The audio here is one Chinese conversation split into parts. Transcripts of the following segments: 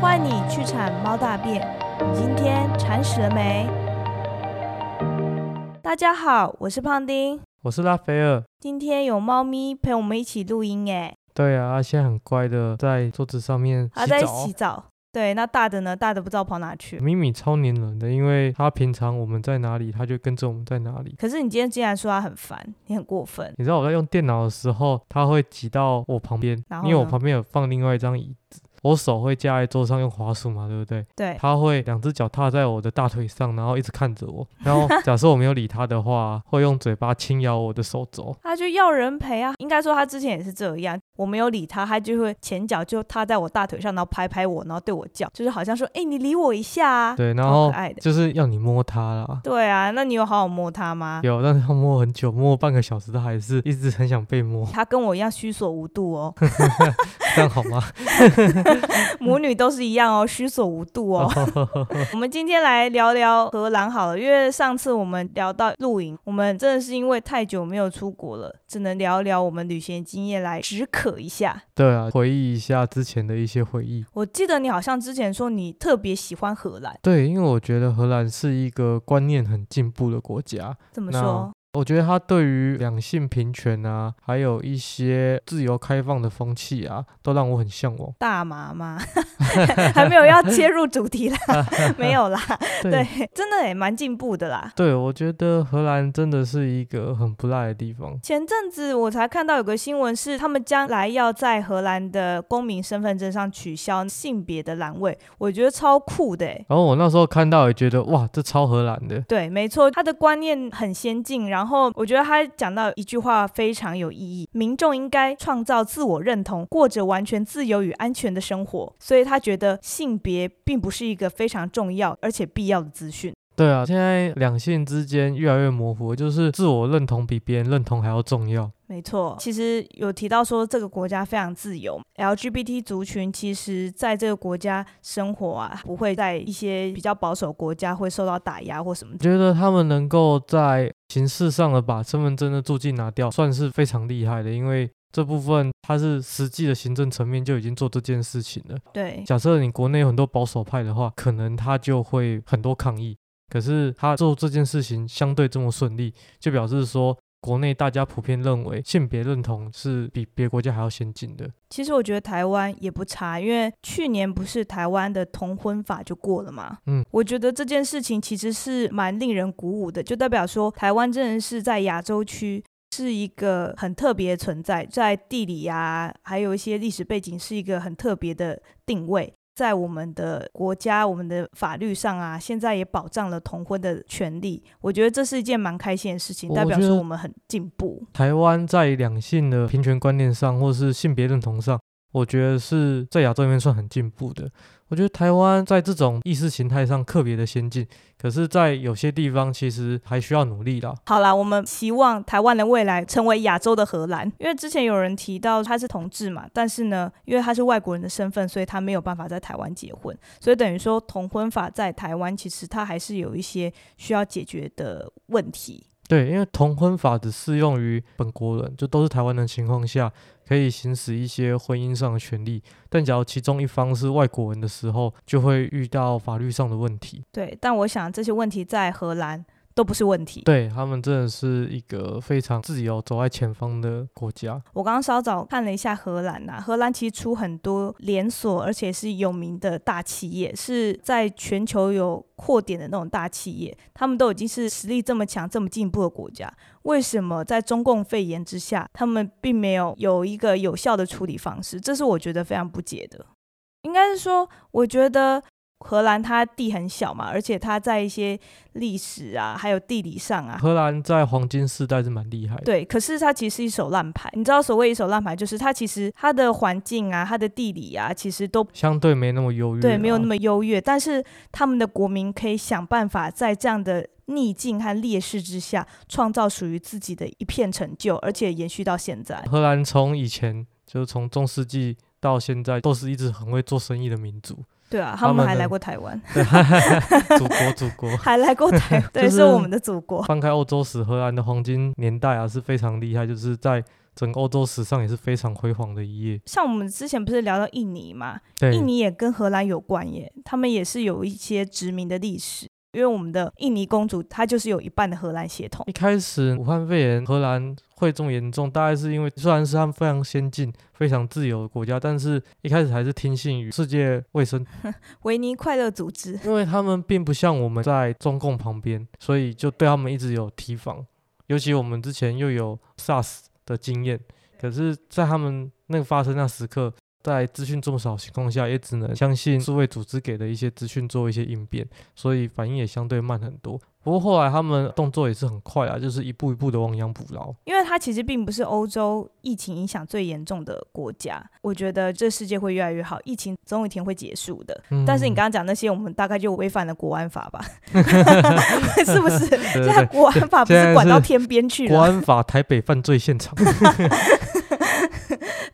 换你去铲猫大便，你今天铲屎了没？大家好，我是胖丁，我是拉斐尔。今天有猫咪陪我们一起录音哎，对啊，它现在很乖的在桌子上面它在洗澡。对，那大的呢？大的不知道跑哪去。咪咪超黏人的，因为它平常我们在哪里，它就跟着我们在哪里。可是你今天竟然说它很烦，你很过分。你知道我在用电脑的时候，它会挤到我旁边因为我旁边有放另外一张椅子，我手会架在桌上用滑鼠嘛，对不对？对，他会两只脚踏在我的大腿上，然后一直看着我。然后 假设我没有理他的话，会用嘴巴轻咬我的手肘。他就要人陪啊。应该说他之前也是这样，我没有理他，他就会前脚就踏在我大腿上，然后拍拍我，然后对我叫，就是好像说，哎、你理我一下啊。对，然后。就是要你摸他啦。对啊，那你有好好摸他吗？有，但是他摸很久，摸半个小时，他还是一直很想被摸，他跟我一样虚所无度哦，这样好吗？母女都是一样哦，虚所无度哦。我们今天来聊聊荷兰好了，因为上次我们聊到露营，我们真的是因为太久没有出国了，只能聊聊我们旅行经验来止渴一下。对啊，回忆一下之前的一些回忆。我记得你好像之前说你特别喜欢荷兰，对，因为我觉得荷兰是一个观念很进步的国家。怎么说？我觉得他对于两性平权啊，还有一些自由开放的风气啊，都让我很向往。大麻吗？还没有要切入主题啦，没有啦。对，真的也蛮进步的啦。对，我觉得荷兰真的是一个很不赖的地方。前阵子我才看到有个新闻，是他们将来要在荷兰的公民身份证上取消性别的栏位，我觉得超酷的欸。然后我那时候看到也觉得哇，这超荷兰的。对，没错，他的观念很先进，然后我觉得他讲到一句话非常有意义：民众应该创造自我认同，过着完全自由与安全的生活。所以他觉得性别并不是一个非常重要而且必要的资讯。对啊，现在两性之间越来越模糊，就是自我认同比别人认同还要重要。没错，其实有提到说这个国家非常自由，LGBT 族群其实在这个国家生活啊，不会在一些比较保守国家会受到打压或什么的。觉得他们能够在形式上的把身份证的注记拿掉，算是非常厉害的，因为这部分它是实际的行政层面就已经做这件事情了。对，假设你国内有很多保守派的话，可能他就会很多抗议。可是他做这件事情相对这么顺利，就表示说国内大家普遍认为性别认同是比别国家还要先进的。其实我觉得台湾也不差，因为去年不是台湾的同婚法就过了嘛。嗯，我觉得这件事情其实是蛮令人鼓舞的，就代表说台湾真的是在亚洲区是一个很特别的存在，在地理啊，还有一些历史背景是一个很特别的定位。在我们的国家、我们的法律上啊，现在也保障了同婚的权利。我觉得这是一件蛮开心的事情，代表说我们很进步。台湾在两性的平权观念上，或是性别认同上，我觉得是在亚洲里面算很进步的。我觉得台湾在这种意识形态上特别的先进，可是，在有些地方其实还需要努力啦。好啦，我们希望台湾的未来成为亚洲的荷兰，因为之前有人提到他是同志嘛，但是呢，因为他是外国人的身份，所以他没有办法在台湾结婚，所以等于说同婚法在台湾其实他还是有一些需要解决的问题。对，因为同婚法只适用于本国人，就都是台湾人的情况下，可以行使一些婚姻上的权利。但假如其中一方是外国人的时候，就会遇到法律上的问题。对，但我想这些问题在荷兰都不是问题。对他们真的是一个非常自由、走在前方的国家。我刚刚稍早看了一下荷兰呐、荷兰其实出很多连锁而且是有名的大企业，是在全球有扩点的那种大企业，他们都已经是实力这么强、这么进步的国家，为什么在中共肺炎之下，他们并没有有一个有效的处理方式？这是我觉得非常不解的。应该是说，我觉得荷兰它地很小嘛，而且它在一些历史啊，还有地理上啊，荷兰在黄金时代是蛮厉害的。对，可是它其实是一手烂牌。你知道，所谓一手烂牌，就是它其实它的环境啊、它的地理啊，其实都相对没那么优越、啊，对没有那么优越。但是他们的国民可以想办法在这样的逆境和劣势之下，创造属于自己的一片成就，而且延续到现在。荷兰从以前就是从中世纪到现在，都是一直很会做生意的民族。对啊，他们 还来过台湾，对，祖国祖国。还来过台湾，对，是是我们的祖国。翻开欧洲史，荷兰的黄金年代啊是非常厉害，就是在整个欧洲史上也是非常辉煌的一页。像我们之前不是聊到印尼嘛，对，印尼也跟荷兰有关耶，他们也是有一些殖民的历史。因为我们的印尼公主，她就是有一半的荷兰血统。一开始武汉肺炎荷兰会这么严重，大概是因为虽然是他们非常先进、非常自由的国家，但是一开始还是听信于世界卫生 维尼快乐组织，因为他们并不像我们在中共旁边，所以就对他们一直有提防。尤其我们之前又有 SARS 的经验，可是，在他们那个发生那时刻。在资讯这么少情况下，也只能相信世卫组织给的一些资讯做一些应变，所以反应也相对慢很多。不过后来他们动作也是很快啊，就是一步一步的亡羊补牢。因为它其实并不是欧洲疫情影响最严重的国家，我觉得这世界会越来越好，疫情总有一天会结束的。但是你刚刚讲那些，我们大概就违反了国安法吧？是不是？现在国安法不是管到天边去了？国安法台北犯罪现场。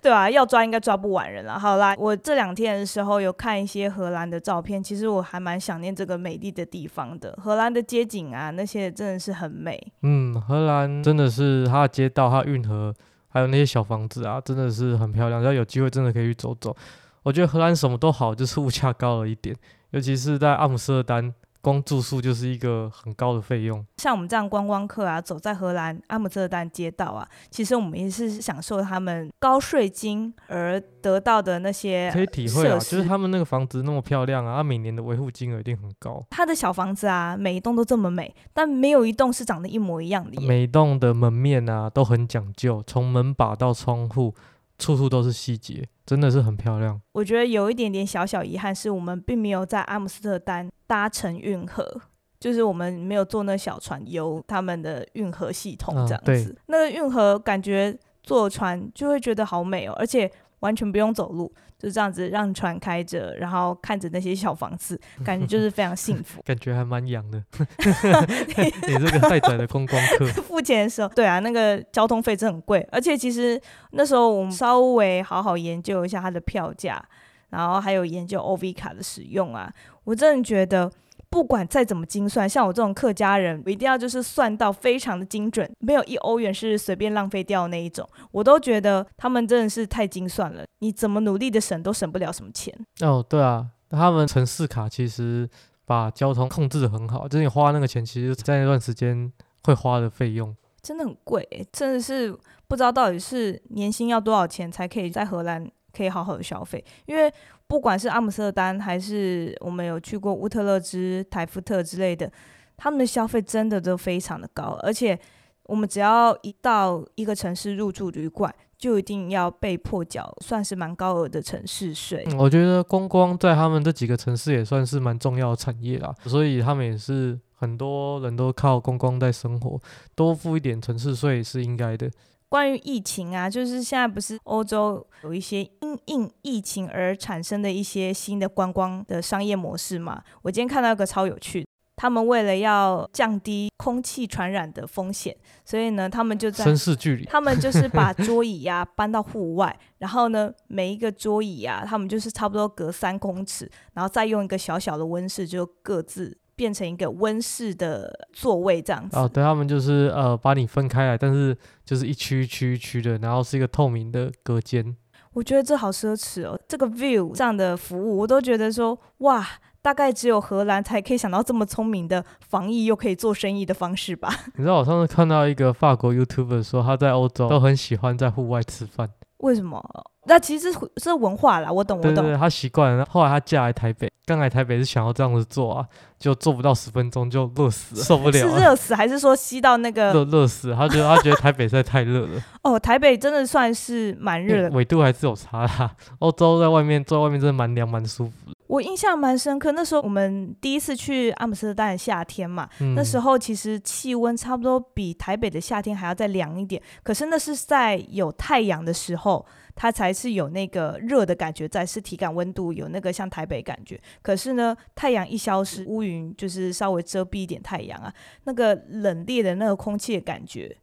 对啊，要抓应该抓不完人了。好啦，我这两天的时候有看一些荷兰的照片，其实我还蛮想念这个美丽的地方的。荷兰的街景啊，那些真的是很美。嗯，荷兰真的是它的街道、它运河，还有那些小房子啊，真的是很漂亮。要有机会真的可以去走走。我觉得荷兰什么都好，就是物价高了一点，尤其是在阿姆斯特丹。光住宿就是一个很高的费用。像我们这样观光客啊，走在荷兰阿姆斯特丹街道啊，其实我们也是享受他们高税金而得到的那些可以体会啊，就是他们那个房子那么漂亮啊，他每年的维护金额一定很高。他的小房子啊，每一栋都这么美，但没有一栋是长得一模一样的。每栋的门面啊都很讲究，从门把到窗户。处处都是细节，真的是很漂亮。我觉得有一点点小小遗憾，是我们并没有在阿姆斯特丹搭乘运河，就是我们没有坐那小船游他们的运河系统这样子。那个运河感觉坐船就会觉得好美哦，而且完全不用走路。就这样子让船开着，然后看着那些小房子，感觉就是非常幸福，感觉还蛮洋的。你这个太窄的观光客，付钱的时候，对啊，那个交通费真很贵，而且其实那时候我们稍微好好研究一下它的票价，然后还有研究 O V 卡的使用啊，我真的觉得。不管再怎么精算，像我这种客家人，我一定要就是算到非常的精准，没有一欧元是随便浪费掉那一种。我都觉得他们真的是太精算了，你怎么努力的省都省不了什么钱。哦，对啊，他们城市卡其实把交通控制的很好，就是你花那个钱，其实在那段时间会花的费用真的很贵，真的是不知道到底是年薪要多少钱才可以在荷兰可以好好的消费，因为。不管是阿姆斯特丹还是我们有去过乌特勒支、台夫特之类的，他们的消费真的都非常的高，而且我们只要一到一个城市入住旅馆，就一定要被迫缴算是蛮高额的城市税。我觉得观光在他们这几个城市也算是蛮重要的产业啦，所以他们也是很多人都靠观光在生活，多付一点城市税是应该的。关于疫情啊，就是现在不是欧洲有一些因应疫情而产生的一些新的观光的商业模式嘛？我今天看到一个超有趣，他们为了要降低空气传染的风险，所以呢，他们就在绅士距离，他们就是把桌椅呀搬到户外，然后呢，每一个桌椅呀，他们就是差不多隔三公尺，然后再用一个小小的温室就各自。变成一个温室的座位这样子哦，对他们就是呃把你分开来，但是就是一区一区一区的，然后是一个透明的隔间。我觉得这好奢侈哦，这个 view 这样的服务，我都觉得说哇，大概只有荷兰才可以想到这么聪明的防疫又可以做生意的方式吧。你知道我上次看到一个法国 YouTuber 说他在欧洲都很喜欢在户外吃饭，为什么？那其实是文化啦，我懂，我懂。他习惯了，后来他嫁来台北，刚来台北是想要这样子做啊，就做不到十分钟就热死了，受不了。是热死还是说吸到那个？热热死，他觉得他觉得台北实在太热了。哦，台北真的算是蛮热的，纬度还是有差啦。欧洲在外面坐在外面真的蛮凉蛮舒服的。我印象蛮深刻，那时候我们第一次去阿姆斯特丹的夏天嘛，那时候其实气温差不多比台北的夏天还要再凉一点，可是那是在有太阳的时候。它才是有那个热的感觉在，是体感温度有那个像台北感觉。可是呢，太阳一消失，乌云就是稍微遮蔽一点太阳啊，那个冷冽的那个空气的感觉，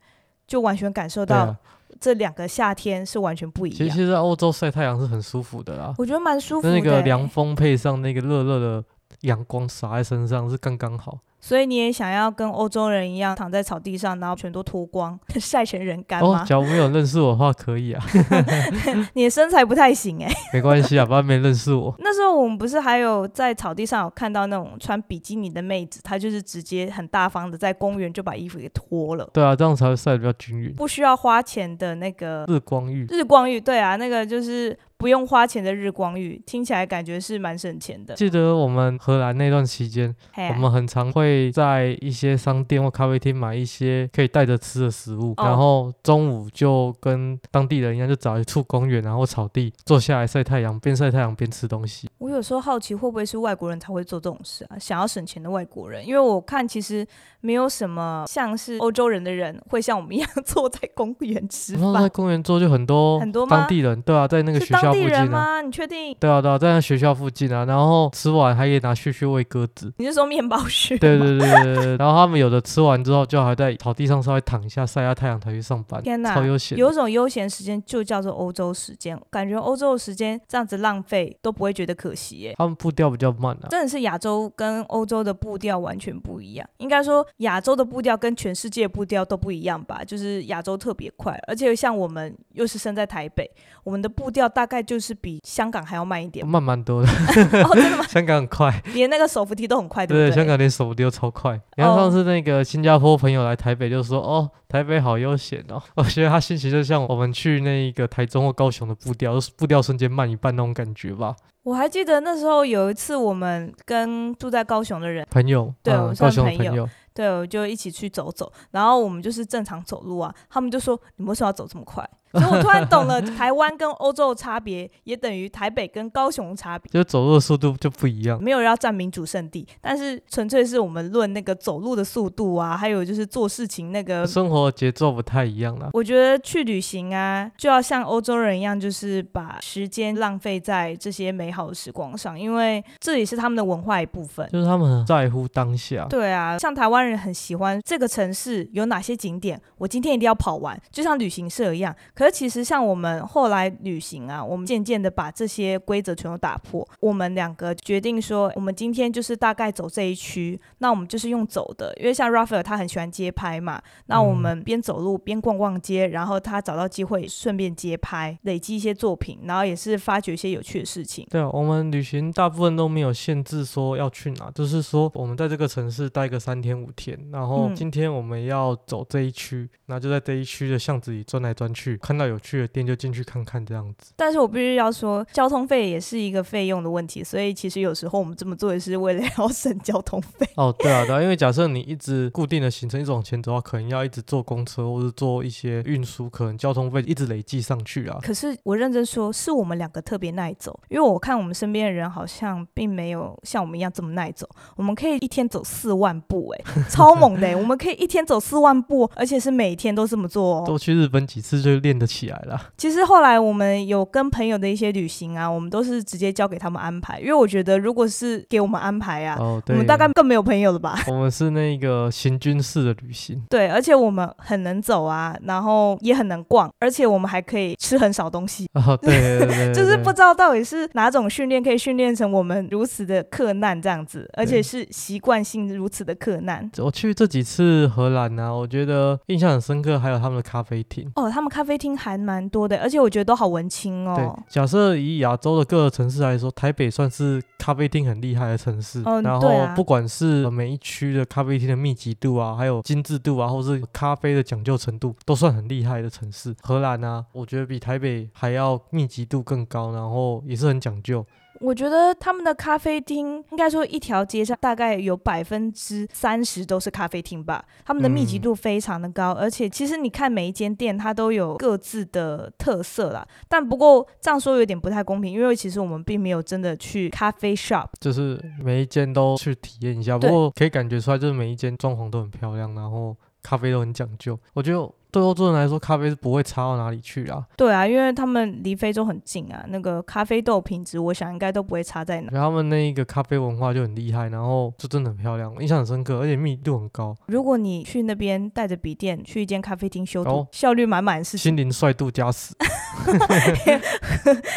就完全感受到这两个夏天是完全不一样。其实，在欧洲晒太阳是很舒服的啦，我觉得蛮舒服的。那个凉风配上那个热热的阳光洒在身上是刚刚好。所以你也想要跟欧洲人一样躺在草地上，然后全都脱光，晒成人干吗？，哦假如没有认识我的话，可以啊，你的身材不太行哎、没关系啊，反正没认识我。那时候我们不是还有在草地上有看到那种穿比基尼的妹子，她就是直接很大方的在公园就把衣服给脱了，对啊，这样才会晒得比较均匀。不需要花钱的那个日光浴，日光浴，对啊，那个就是不用花钱的日光浴，听起来感觉是蛮省钱的。记得我们荷兰那段期间，啊我们很常会在一些商店或咖啡厅买一些可以带着吃的食物，哦然后中午就跟当地人一样，就找一处公园，然后草地坐下来晒太阳，边晒太阳边吃东西。我有时候好奇，会不会是外国人才会做这种事啊？想要省钱的外国人，因为我看其实没有什么像是欧洲人的人会像我们一样坐在公园吃然后在饭。公园坐就很多很多当地人，对啊，在那个学校当地附近啊，人吗？你确定？对啊对啊，在那学校附近啊，然后吃完还可以拿屑屑喂鸽子。你是说面包屑？对对对对对对，然后他们有的吃完之后，就还在草地上稍微躺一下，晒下太阳才去上班，天哪超悠闲的。有种悠闲时间就叫做欧洲时间，感觉欧洲的时间这样子浪费都不会觉得可惜耶。他们步调比较慢啊，真的是亚洲跟欧洲的步调完全不一样，应该说亚洲的步调跟全世界步调都不一样吧？就是亚洲特别快，而且像我们又是生在台北，我们的步调大概就是比香港还要慢一点。慢蛮多的。哦，真的吗？香港很快，连那个手扶梯都很快，对对，不对？香港连手扶梯都超快。你看哦上次那个新加坡朋友来台北就说，哦，台北好悠闲哦。我觉得他心情就像我们去那个台中或高雄的步调，就是步调瞬间慢一半那种感觉吧。我还记得那时候有一次，我们跟住在高雄的人，朋友，对我嗯，高雄的算朋友，对，我就一起去走走，然后我们就是正常走路啊，他们就说你为什么要走这么快？所以我突然懂了，台湾跟欧洲的差别，也等于台北跟高雄的差别。就走路的速度就不一样。没有人要占民主圣地，但是纯粹是我们论那个走路的速度啊，还有就是做事情那个。生活节奏不太一样了。我觉得去旅行啊，就要像欧洲人一样，就是把时间浪费在这些美好的时光上，因为这也是他们的文化一部分。就是他们很在乎当下，对啊，像台湾人很喜欢这个城市有哪些景点，我今天一定要跑完，就像旅行社一样。可是其实像我们后来旅行啊，我们渐渐的把这些规则全都打破。我们两个决定说，我们今天就是大概走这一区，那我们就是用走的，因为像 Raphael 他很喜欢街拍嘛，那我们边走路边逛逛街，然后他找到机会顺便街拍，累积一些作品，然后也是发掘一些有趣的事情。对啊，我们旅行大部分都没有限制说要去哪，就是说我们在这个城市待个三天五天，然后嗯今天我们要走这一区，那就在这一区的巷子里转来转去，看到有趣的店就进去看看这样子。但是我必须要说，交通费也是一个费用的问题，所以其实有时候我们这么做也是为了要省交通费。哦，对啊，对啊，因为假设你一直固定的行程一直往前走的话，可能要一直坐公车或者坐一些运输，可能交通费一直累计上去啊。可是我认真说，是我们两个特别耐走，因为我看我们身边的人好像并没有像我们一样这么耐走。我们可以一天走四万步、欸，超猛的、欸！我们可以一天走四万步，而且是每天都这么做哦。多去日本几次就练得起来了。其实后来我们有跟朋友的一些旅行啊，我们都是直接交给他们安排，因为我觉得如果是给我们安排啊，我们大概更没有朋友了吧。我们是那个行军式的旅行。对，而且我们很能走啊，然后也很能逛，而且我们还可以吃很少东西。哦，对对对 对，就是不知道到底是哪种训练可以训练成我们如此的克难这样子，而且是习惯性如此的克难。我去这几次荷兰呢、我觉得印象很深刻，还有他们的咖啡厅。哦，他们咖啡厅还蛮多的，而且我觉得都好文青对哦。，假设以亚洲的各个城市来说，台北算是咖啡厅很厉害的城市。嗯然后不管是每一区的咖啡厅的密集度啊，还有精致度啊，或是咖啡的讲究程度，都算很厉害的城市。荷兰啊，我觉得比台北还要密集度更高，然后也是很讲究。我觉得他们的咖啡厅应该说一条街上大概有百分之三十都是咖啡厅吧，他们的密集嗯度非常的高，而且其实你看每一间店它都有各自的特色啦。但不过这样说有点不太公平，因为其实我们并没有真的去咖啡 shop。就是每一间都去体验一下，不过可以感觉出来，就是每一间装潢都很漂亮，然后咖啡都很讲究。我觉得对欧洲人来说，咖啡是不会差到哪里去啊。对啊，因为他们离非洲很近啊，那个咖啡豆品质，我想应该都不会差在哪。然后他们那一个咖啡文化就很厉害，然后就真的很漂亮，印象很深刻，而且密度很高，如果你去那边带着笔电去一间咖啡厅修图，哦效率满满是心灵帅度加十。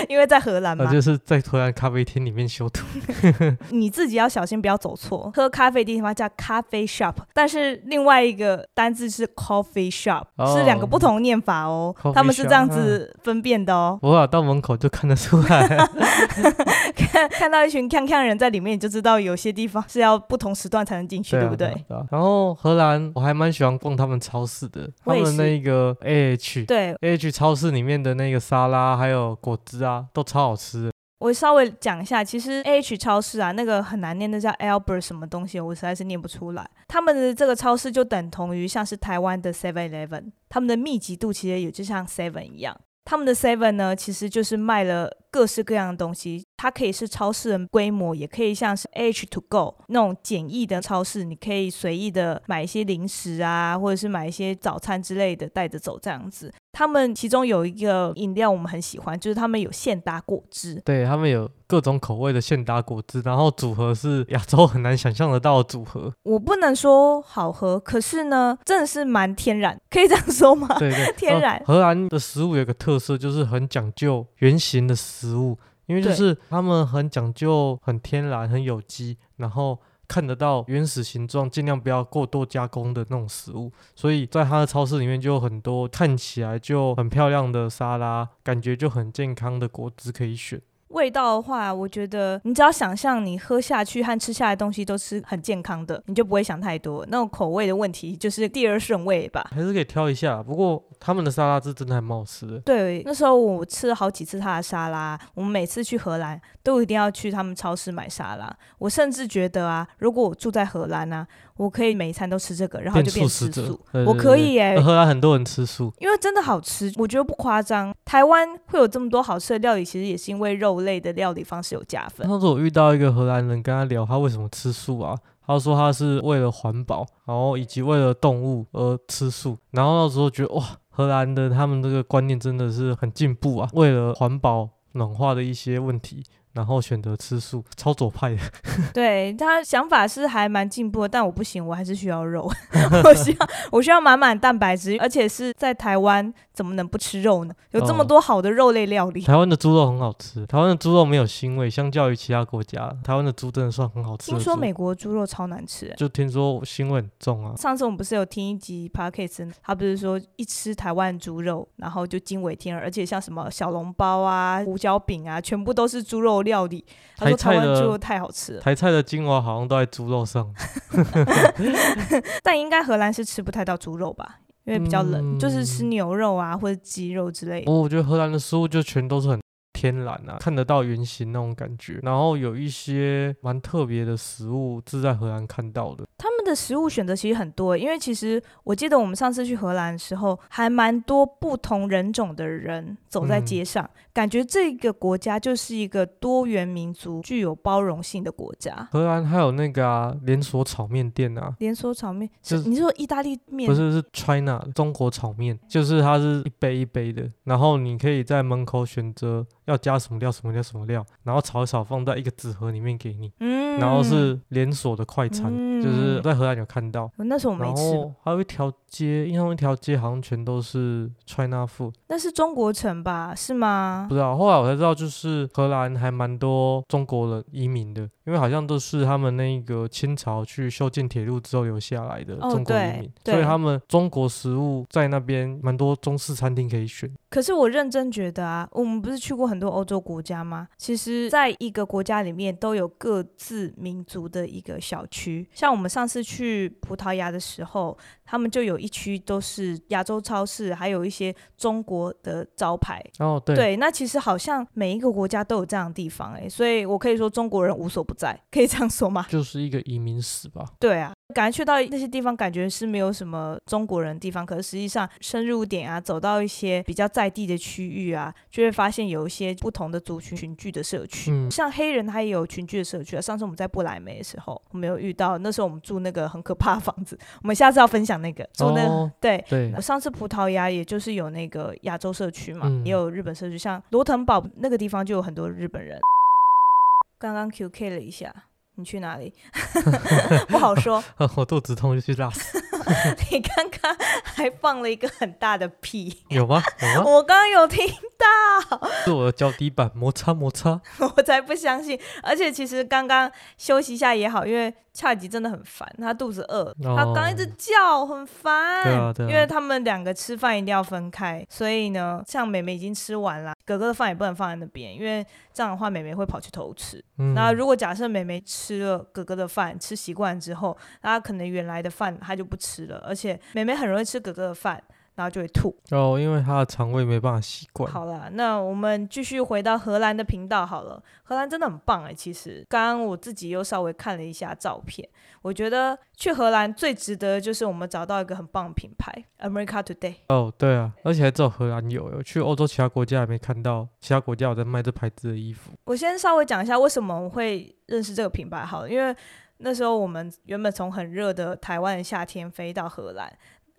因为在荷兰 嘛那，就是在荷兰咖啡厅里面修图。你自己要小心不要走错。喝咖啡的地方叫咖啡 shop，但是另外一个单字是 coffee shop，、哦是两个不同念法哦。他们是这样子分辨的哦。我啊，到门口就看得出来。看看到一群看看人在里面，你就知道有些地方是要不同时段才能进去，对啊不对？然后荷兰我还蛮喜欢逛他们超市的，他们那个 AH 对 AH 超市里面的那个沙拉还有果汁啊，都超好吃的。我稍微讲一下，其实 A H 超市啊，那个很难念，的叫 Albert 什么东西，我实在是念不出来。他们的这个超市就等同于像是台湾的 Seven Eleven，他们的密集度其实也就像 Seven 一样。他们的 Seven 呢，其实就是卖了各式各样的东西，它可以是超市的规模，也可以像是 H to Go 那种简易的超市，你可以随意的买一些零食啊，或者是买一些早餐之类的带着走这样子。他们其中有一个饮料我们很喜欢，就是他们有现打果汁，对他们有各种口味的现打果汁，然后组合是亚洲很难想象得到的组合。我不能说好喝，可是呢，真的是蛮天然，可以这样说吗？对对，天然呃荷兰的食物有个特色，就是很讲究圆形的食物，因为就是他们很讲究很天然、很有机，然后看得到原始形状，尽量不要过多加工的那种食物。所以在他的超市里面就有很多看起来就很漂亮的沙拉，感觉就很健康的果汁可以选。味道的话，我觉得你只要想象你喝下去和吃下来的东西都是很健康的，你就不会想太多。那种口味的问题就是第二顺位吧。还是可以挑一下，不过他们的沙拉是真的还蛮好吃的。对，那时候我吃了好几次他的沙拉。我们每次去荷兰都一定要去他们超市买沙拉。我甚至觉得啊，如果我住在荷兰啊，我可以每一餐都吃这个，然后就变吃素。我对对对可以耶、荷兰很多人吃素，因为真的好吃，我觉得不夸张。台湾会有这么多好吃的料理，其实也是因为肉类的料理方式有加分。上次我遇到一个荷兰人，跟他聊他为什么吃素啊？他说他是为了环保，然后以及为了动物而吃素。然后那时候觉得哇，荷兰的他们这个观念真的是很进步啊，为了环保暖化的一些问题。然后选择吃素，超左派的。对他想法是还蛮进步的，但我不行，我还是需要肉，我需要我需要满满蛋白质，而且是在台湾怎么能不吃肉呢？有这么哦多好的肉类料理。台湾的猪肉很好吃，台湾的猪肉没有腥味，相较于其他国家，台湾的猪真的算很好吃。听说美国猪肉超难吃、欸。就听说腥味很重啊。上次我们不是有听一集 podcast，他不是说一吃台湾猪肉，然后就惊为天人，而且像什么小笼包啊、胡椒饼啊，全部都是猪肉料理。他说台菜的猪肉太好吃了，台菜的精华好像都在猪肉上。但应该荷兰是吃不太到猪肉吧？因为比较冷，就是吃嗯牛肉啊或者鸡肉之类的。哦我觉得荷兰的食物就全都是很天然啊，看得到原型那种感觉。然后有一些蛮特别的食物是在荷兰看到的。他们的食物选择其实很多，因为其实我记得我们上次去荷兰的时候，还蛮多不同人种的人走在嗯街上，感觉这个国家就是一个多元民族、具有包容性的国家。荷兰还有那个啊连锁炒面店啊，连锁炒面，就是你是说意大利面？不是是 China 中国炒面，就是它是一杯一杯的，然后你可以在门口选择要加什么料什么料什么料，然后炒一炒放在一个纸盒里面给你，嗯，然后是连锁的快餐，就是嗯在荷兰有看到。那时候我没然吃，后还有一条街，印象中一条街好像全都是 China food，那是中国城吧？是吗不？知道。后来我才知道，就是荷兰还蛮多中国人移民的，因为好像都是他们那个清朝去修建铁路之后留下来的哦中国移民，对所以他们中国食物在那边蛮多中式餐厅可以选。可是我认真觉得啊，我们不是去过很很多欧洲国家吗？其实，在一个国家里面都有各自民族的一个小区。像我们上次去葡萄牙的时候，他们就有一区都是亚洲超市，还有一些中国的招牌。哦，对，对，那其实好像每一个国家都有这样的地方、欸，所以我可以说中国人无所不在，可以这样说吗？就是一个移民史吧。对啊，感觉去到那些地方，感觉是没有什么中国人的地方，可是实际上深入点啊，走到一些比较在地的区域啊，就会发现有一些不同的族群群聚的社区。嗯像黑人他也有群聚的社区啊。上次我们在不莱梅的时候，我们有遇到，那时候我们住那个很可怕的房子，我们下次要分享那个做那、哦对。对，上次葡萄牙也就是有那个亚洲社区嘛，嗯也有日本社区，像罗腾堡那个地方就有很多日本人。刚刚 QK 了一下，你去哪里？不好说。我肚子痛就去拉屎，你刚刚还放了一个很大的屁，有吗？有吗？我刚刚有听到，是我的脚底板摩擦摩擦。我才不相信。而且其实刚刚休息一下也好，因为恰吉真的很烦，他肚子饿，他刚一直叫，很烦。对啊对啊因为他们两个吃饭一定要分开，所以呢，像美美已经吃完了，哥哥的饭也不能放在那边，因为这样的话美美会跑去偷吃。嗯，那如果假设美美吃了哥哥的饭，吃习惯之后，那她可能原来的饭她就不吃了，而且美美很容易吃哥哥的饭，然后就会吐。哦，因为他的肠胃没办法习惯。好了，那我们继续回到荷兰的频道好了。荷兰真的很棒哎，其实刚刚我自己又稍微看了一下照片，我觉得去荷兰最值得就是我们找到一个很棒的品牌，America Today。哦，对啊，而且还只有荷兰有，有去欧洲其他国家还没看到，其他国家有在卖这牌子的衣服。我先稍微讲一下为什么我会认识这个品牌好了，因为那时候我们原本从很热的台湾的夏天飞到荷兰，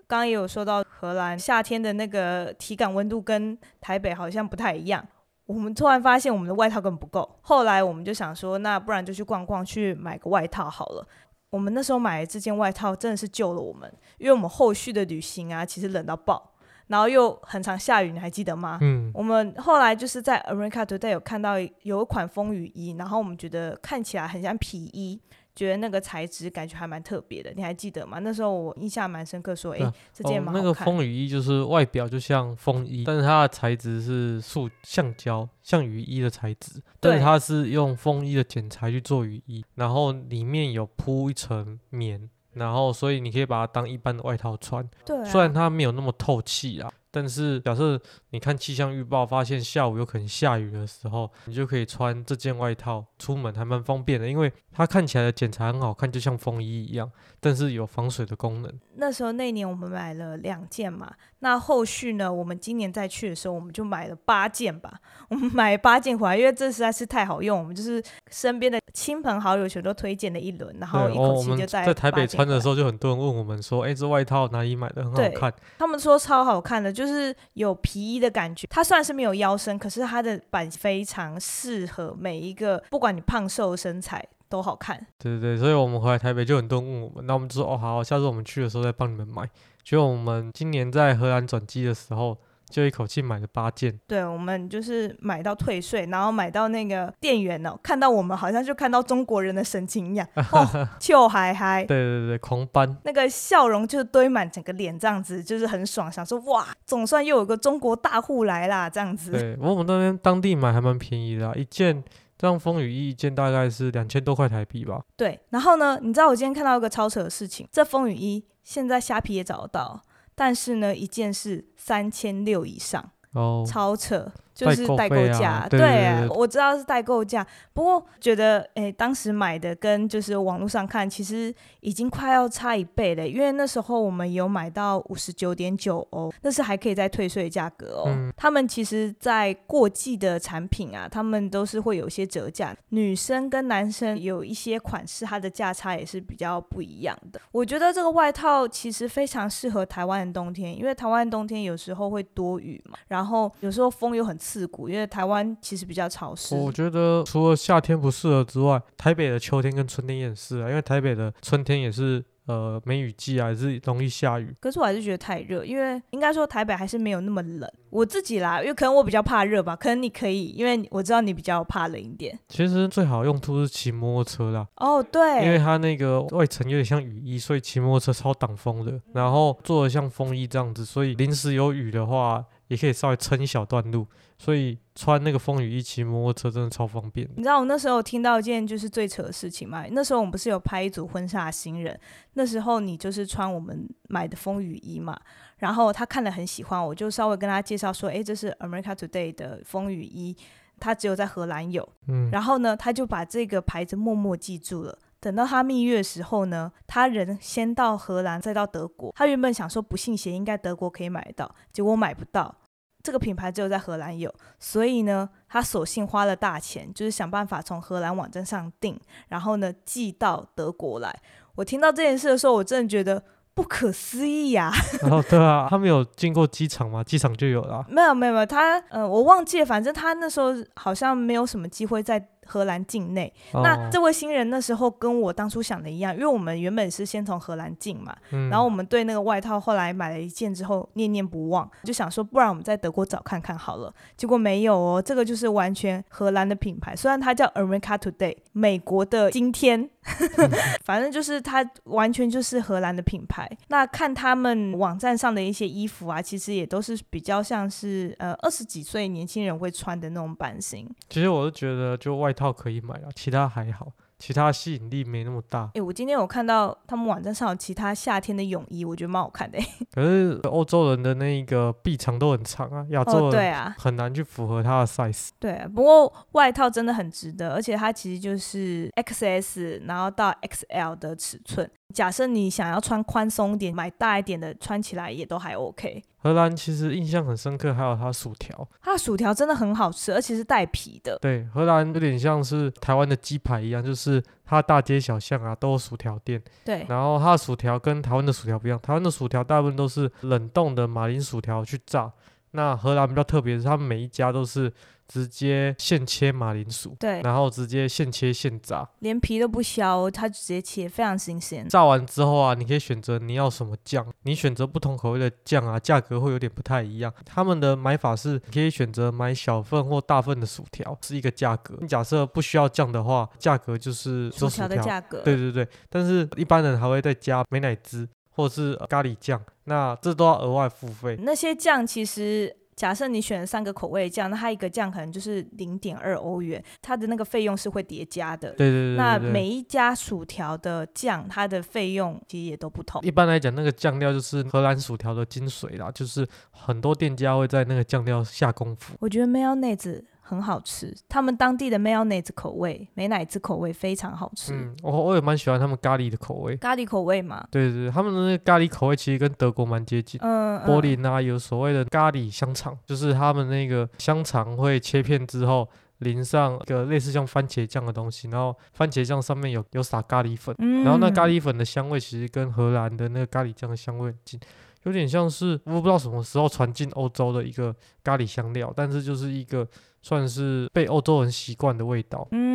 刚刚也有说到荷兰夏天的那个体感温度跟台北好像不太一样。我们突然发现我们的外套根本不够，后来我们就想说，那不然就去逛逛，去买个外套好了。我们那时候买的这件外套真的是救了我们，因为我们后续的旅行啊，其实冷到爆，然后又很常下雨，你还记得吗？嗯，我们后来就是在 America Today 有看到有一款风雨衣，然后我们觉得看起来很像皮衣，觉得那个材质感觉还蛮特别的，你还记得吗？那时候我印象蛮深刻，说，诶，这件哦，那个。风雨衣就是外表就像风衣，但是它的材质是塑橡胶，像雨衣的材质，但是它是用风衣的剪裁去做雨衣，然后里面有铺一层棉，然后所以你可以把它当一般的外套穿，对、啊，虽然它没有那么透气啊。但是假设你看气象预报，发现下午有可能下雨的时候，你就可以穿这件外套出门，还蛮方便的，因为它看起来的剪裁很好看，就像风衣一样，但是有防水的功能。那时候那年我们买了两件嘛，那后续呢，我们今年再去的时候，我们就买了八件吧。我们买八件回来，因为这实在是太好用，我们就是身边的亲朋好友全都推荐了一轮，然后一口气就带在台北穿的时候，就很多人问我们说：“哎、这外套哪里买的？很好看。他们说超好看的，就是有皮衣的感觉。它虽然是没有腰身，可是它的版非常适合每一个，不管你胖瘦身材都好看。”对对对，所以我们回来台北就很多人问我们，那我们就说：“哦，好，下次我们去的时候再帮你们买。”结果我们今年在荷兰转机的时候，就一口气买了八件。对，我们就是买到退税，然后买到那个店员哦，看到我们好像就看到中国人的神情一样，哦，就嗨嗨。对对对，狂搬。那个笑容就堆满整个脸，这样子就是很爽，想说哇，总算又有个中国大户来啦，这样子。对，我们那边当地买还蛮便宜的啊、一件这样风雨衣一件大概是两千多块台币吧。对，然后呢，你知道我今天看到一个超扯的事情，这风雨衣现在虾皮也找得到，但是呢，一件是三千六以上，哦，超扯，就是代购价。对对对我知道是代购价，不过觉得诶，当时买的跟就是网络上看，其实已经快要差一倍了，因为那时候我们有买到五十九点九欧，那是还可以再退税的价格哦。嗯他们其实，在过季的产品啊，他们都是会有一些折价，女生跟男生有一些款式，它的价差也是比较不一样的。我觉得这个外套其实非常适合台湾的冬天，因为台湾的冬天有时候会多雨嘛，然后有时候风又很刺骨，因为台湾其实比较潮湿。我觉得除了夏天不适合之外，台北的秋天跟春天也很适合，因为台北的春天也是呃梅雨季啊，也是容易下雨。可是我还是觉得太热，因为应该说台北还是没有那么冷。我自己啦，因为可能我比较怕热吧，可能你可以，因为我知道你比较怕冷一点。其实最好用途是骑摩托车啦，哦，对，因为它那个外层有点像雨衣，所以骑摩托车超挡风的。然后做的像风衣这样子，所以临时有雨的话，也可以稍微撑一小段路。所以穿那个风雨衣骑摩托车真的超方便的。你知道我那时候听到一件就是最扯的事情吗？那时候我们不是有拍一组婚纱的新人，那时候你就是穿我们买的风雨衣嘛，然后他看了很喜欢，我就稍微跟他介绍说，诶，这是 America Today 的风雨衣，他只有在荷兰有，嗯，然后呢，他就把这个牌子默默记住了。等到他蜜月的时候呢，他人先到荷兰，再到德国。他原本想说不信邪，应该德国可以买得到，结果买不到。这个品牌只有在荷兰有，所以呢，他索性花了大钱，就是想办法从荷兰网站上订，然后呢寄到德国来。我听到这件事的时候，我真的觉得不可思议呀！然后对啊，他们有经过机场吗？机场就有了。没有没有没有，他呃，我忘记了，反正他那时候好像没有什么机会在。荷兰境内，那这位新人那时候跟我当初想的一样，因为我们原本是先从荷兰进嘛，然后我们对那个外套后来买了一件之后念念不忘，就想说不然我们在德国找看看好了，结果没有哦，这个就是完全荷兰的品牌，虽然它叫 America Today，美国的今天，反正就是它完全就是荷兰的品牌。那看他们网站上的一些衣服啊，其实也都是比较像是呃二十几岁年轻人会穿的那种版型。其实我是觉得就外。套可以买啊，其他还好，其他吸引力没那么大。哎，我今天有看到他们网站上有其他夏天的泳衣，我觉得蛮好看的。可是欧洲人的那个臂长都很长啊，亚洲人对啊，很难去符合他的 size。对，不过外套真的很值得，而且它其实就是 XS，然后到 XL 的尺寸。假设你想要穿宽松点，买大一点的，穿起来也都还 OK。荷兰其实印象很深刻，还有它薯条，它的薯条真的很好吃，而且是带皮的。对，荷兰有点像是台湾的鸡排一样，就是它大街小巷啊都有薯条店。对，然后它的薯条跟台湾的薯条不一样，台湾的薯条大部分都是冷冻的马铃薯条去炸，那荷兰比较特别，是他们每一家都是。直接现切马铃薯，对，然后直接现切现炸，连皮都不削，它直接切，非常新鲜。炸完之后啊，你可以选择你要什么酱，你选择不同口味的酱啊，价格会有点不太一样。他们的买法是，你可以选择买小份或大份的薯条，是一个价格。你假设不需要酱的话，价格就是薯条的价格。对对对，但是一般人还会再加美乃滋或者是咖喱酱，那这都要额外付费。那些酱其实。假设你选了三个口味酱，那它一个酱可能就是零点二欧元，它的那个费用是会叠加的。对对对。那每一家薯条的酱，它的费用其实也都不同。一般来讲，那个酱料就是荷兰薯条的精髓啦，就是很多店家会在那个酱料下功夫。我觉得 mayonnaise 很好吃，他们当地的 mayonnaise 口味，美乃滋口味非常好吃。嗯，我我也蛮喜欢他们咖喱的口味。咖喱口味嘛？对对对，他们的那个咖喱口味其实跟德国蛮接近。嗯。柏林啊，有所谓的咖喱香肠，就是他们那个香肠会切片之后淋上一个类似像番茄酱的东西，然后番茄酱上面有有撒咖喱粉，然后那咖喱粉的香味其实跟荷兰的那个咖喱酱的香味很近。有点像是我不知道什么时候传进欧洲的一个咖喱香料，但是就是一个算是被欧洲人习惯的味道。嗯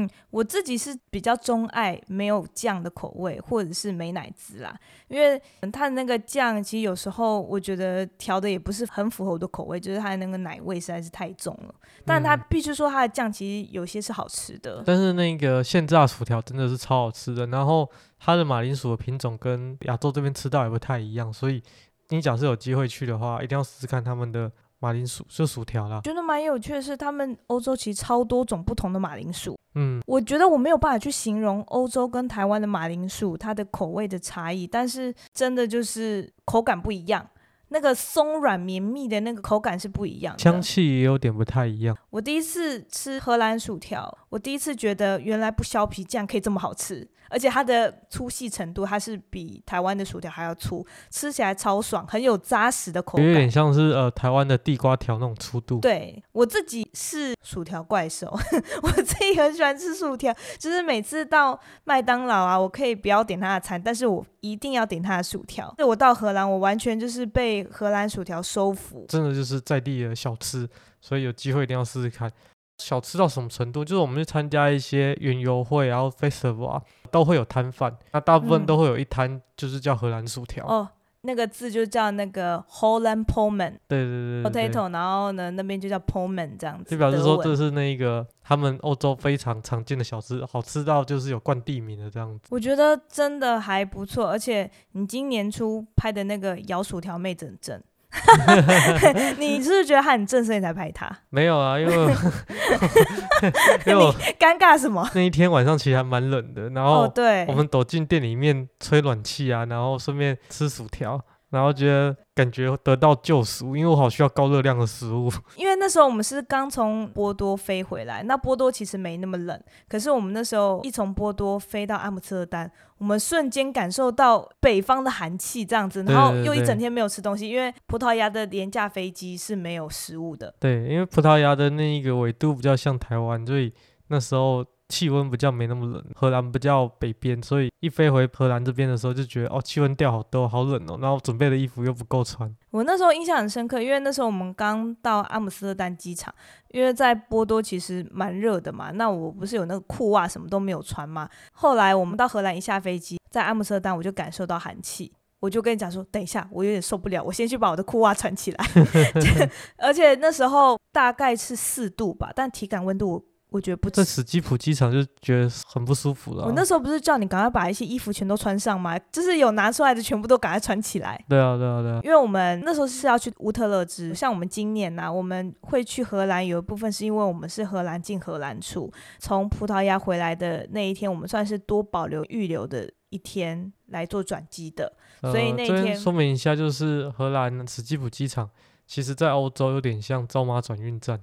嗯嗯，我自己是比较钟爱没有酱的口味，或者是美奶滋啦，因为它的那个酱其实有时候我觉得调的也不是很符合我的口味，就是它的那个奶味实在是太重了。但它必须说它的酱其实有些是好吃的。但是那个现炸薯条真的是超好吃的，然后。它的马铃薯的品种跟亚洲这边吃到也不太一样，所以你假设有机会去的话，一定要试试看他们的马铃薯，就薯条啦。觉得蛮有趣的是，他们欧洲其实超多种不同的马铃薯。嗯，我觉得我没有办法去形容欧洲跟台湾的马铃薯它的口味的差异，但是真的就是口感不一样。那个松软绵密的那个口感是不一样，香气也有点不太一样。我第一次吃荷兰薯条，我第一次觉得原来不削皮竟然可以这么好吃，而且它的粗细程度，它是比台湾的薯条还要粗，吃起来超爽，很有扎实的口感，有点像是呃台湾的地瓜条那种粗度。对我自己是薯条怪兽，我自己很喜欢吃薯条，就是每次到麦当劳啊，我可以不要点它的餐，但是我一定要点它的薯条。我到荷兰，我完全就是被。荷兰薯条收服，真的就是在地的小吃，所以有机会一定要试试看。小吃到什么程度？就是我们去参加一些园游会，然后 festival 啊，都会有摊贩，那大部分都会有一摊，就是叫荷兰薯条。哦。那个字就叫那个 Holland Pullman，对对对，potato，然后呢那边就叫 Pullman 这样子，就表示说这是那个他们欧洲非常常见的小吃，好吃到就是有冠地名的这样子。我觉得真的还不错，而且你今年初拍的那个咬薯条妹真正。你是不是觉得他很正，所以才拍他？没有啊，因为 因为我尴尬什么？那一天晚上其实还蛮冷的，然后对，我们躲进店里面吹暖气啊，然后顺便吃薯条，然后觉得感觉得到救赎，因为我好需要高热量的食物。因为那时候我们是刚从波多飞回来，那波多其实没那么冷，可是我们那时候一从波多飞到阿姆斯特丹，我们瞬间感受到北方的寒气这样子，然后又一整天没有吃东西，因为葡萄牙的廉价飞机是没有食物的。对，因为葡萄牙的那一个纬度比较像台湾，所以那时候。气温比较没那么冷，荷兰比较北边，所以一飞回荷兰这边的时候就觉得哦，气温掉好多，好冷哦。然后准备的衣服又不够穿。我那时候印象很深刻，因为那时候我们刚到阿姆斯特丹机场，因为在波多其实蛮热的嘛。那我不是有那个裤袜什么都没有穿吗？后来我们到荷兰一下飞机，在阿姆斯特丹我就感受到寒气，我就跟你讲说，等一下，我有点受不了，我先去把我的裤袜穿起来。而且那时候大概是四度吧，但体感温度。我觉得不在史基普机场就觉得很不舒服了。我那时候不是叫你赶快把一些衣服全都穿上吗？就是有拿出来的全部都赶快穿起来。对啊，对啊，对啊。因为我们那时候是要去乌特勒支，像我们今年呢，我们会去荷兰，有一部分是因为我们是荷兰进荷兰出，从葡萄牙回来的那一天，我们算是多保留预留的一天来做转机的，所以那天说明一下，就是荷兰史基普机场。其实，在欧洲有点像招马转运站，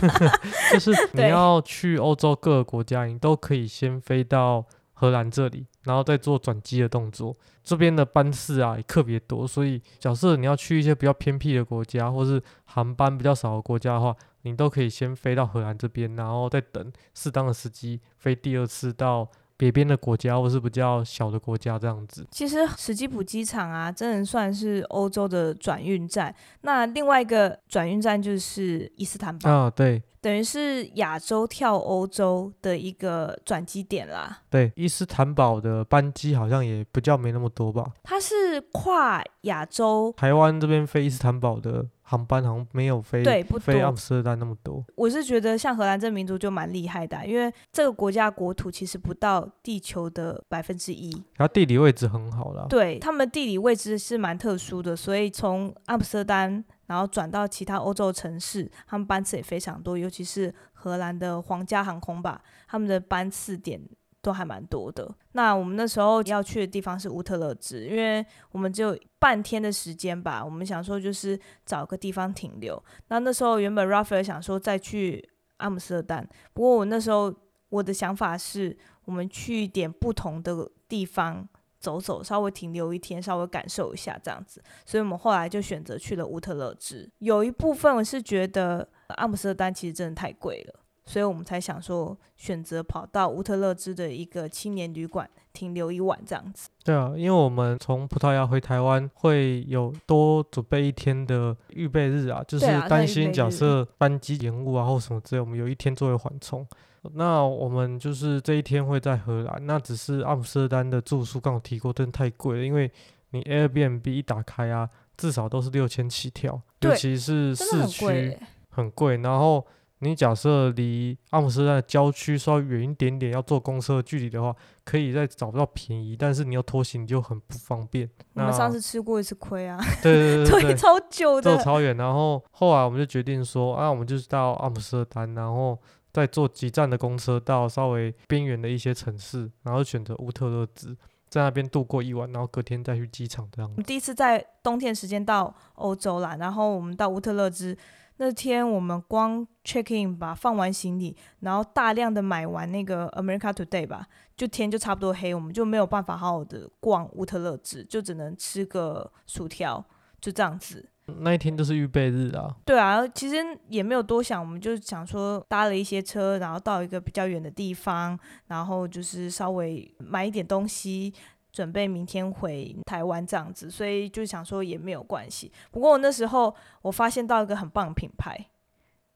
就是你要去欧洲各个国家，你都可以先飞到荷兰这里，然后再做转机的动作。这边的班次啊也特别多，所以假设你要去一些比较偏僻的国家，或是航班比较少的国家的话，你都可以先飞到荷兰这边，然后再等适当的时机飞第二次到。北边的国家，或是比较小的国家，这样子。其实史基普机场啊，真的算是欧洲的转运站。那另外一个转运站就是伊斯坦堡啊，对。等于是亚洲跳欧洲的一个转机点啦。对，伊斯坦堡的班机好像也不叫没那么多吧？它是跨亚洲，台湾这边飞伊斯坦堡的航班好像没有飞，对，不飞阿姆斯特丹那么多。我是觉得像荷兰这民族就蛮厉害的，因为这个国家国土其实不到地球的百分之一，然后地理位置很好啦。对他们地理位置是蛮特殊的，所以从阿姆斯特丹。然后转到其他欧洲城市，他们班次也非常多，尤其是荷兰的皇家航空吧，他们的班次点都还蛮多的。那我们那时候要去的地方是乌特勒支，因为我们只有半天的时间吧，我们想说就是找个地方停留。那那时候原本 Rafael 想说再去阿姆斯特丹，不过我那时候我的想法是，我们去一点不同的地方。走走，稍微停留一天，稍微感受一下这样子，所以我们后来就选择去了乌特勒支。有一部分我是觉得阿姆斯特丹其实真的太贵了，所以我们才想说选择跑到乌特勒支的一个青年旅馆停留一晚这样子。对啊，因为我们从葡萄牙回台湾会有多准备一天的预备日啊，就是担心假设班机延误啊或什么之类，我们有一天作为缓冲。那我们就是这一天会在荷兰，那只是阿姆斯特丹的住宿，刚好提过，真的太贵了。因为你 Airbnb 一打开啊，至少都是六千起跳，尤其是市区很贵。然后你假设离阿姆斯特丹的郊区稍微远一点点，要坐公车距离的话，可以再找不到便宜，但是你要拖行就很不方便。我们上次吃过一次亏啊，对对 对对，超久的，走超远。然后后来我们就决定说，啊，我们就是到阿姆斯特丹，然后。再坐几站的公车到稍微边缘的一些城市，然后选择乌特勒支，在那边度过一晚，然后隔天再去机场这样。第一次在冬天时间到欧洲啦，然后我们到乌特勒支那天，我们光 check in 吧，放完行李，然后大量的买完那个 America Today 吧，就天就差不多黑，我们就没有办法好好的逛乌特勒支，就只能吃个薯条，就这样子。那一天都是预备日啊。对啊，其实也没有多想，我们就想说搭了一些车，然后到一个比较远的地方，然后就是稍微买一点东西，准备明天回台湾这样子，所以就想说也没有关系。不过我那时候我发现到一个很棒的品牌，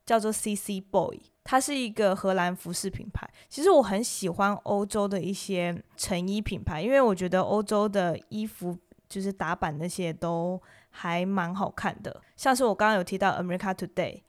叫做 CC Boy，它是一个荷兰服饰品牌。其实我很喜欢欧洲的一些成衣品牌，因为我觉得欧洲的衣服就是打版那些都。还蛮好看的，像是我刚刚有提到 America Today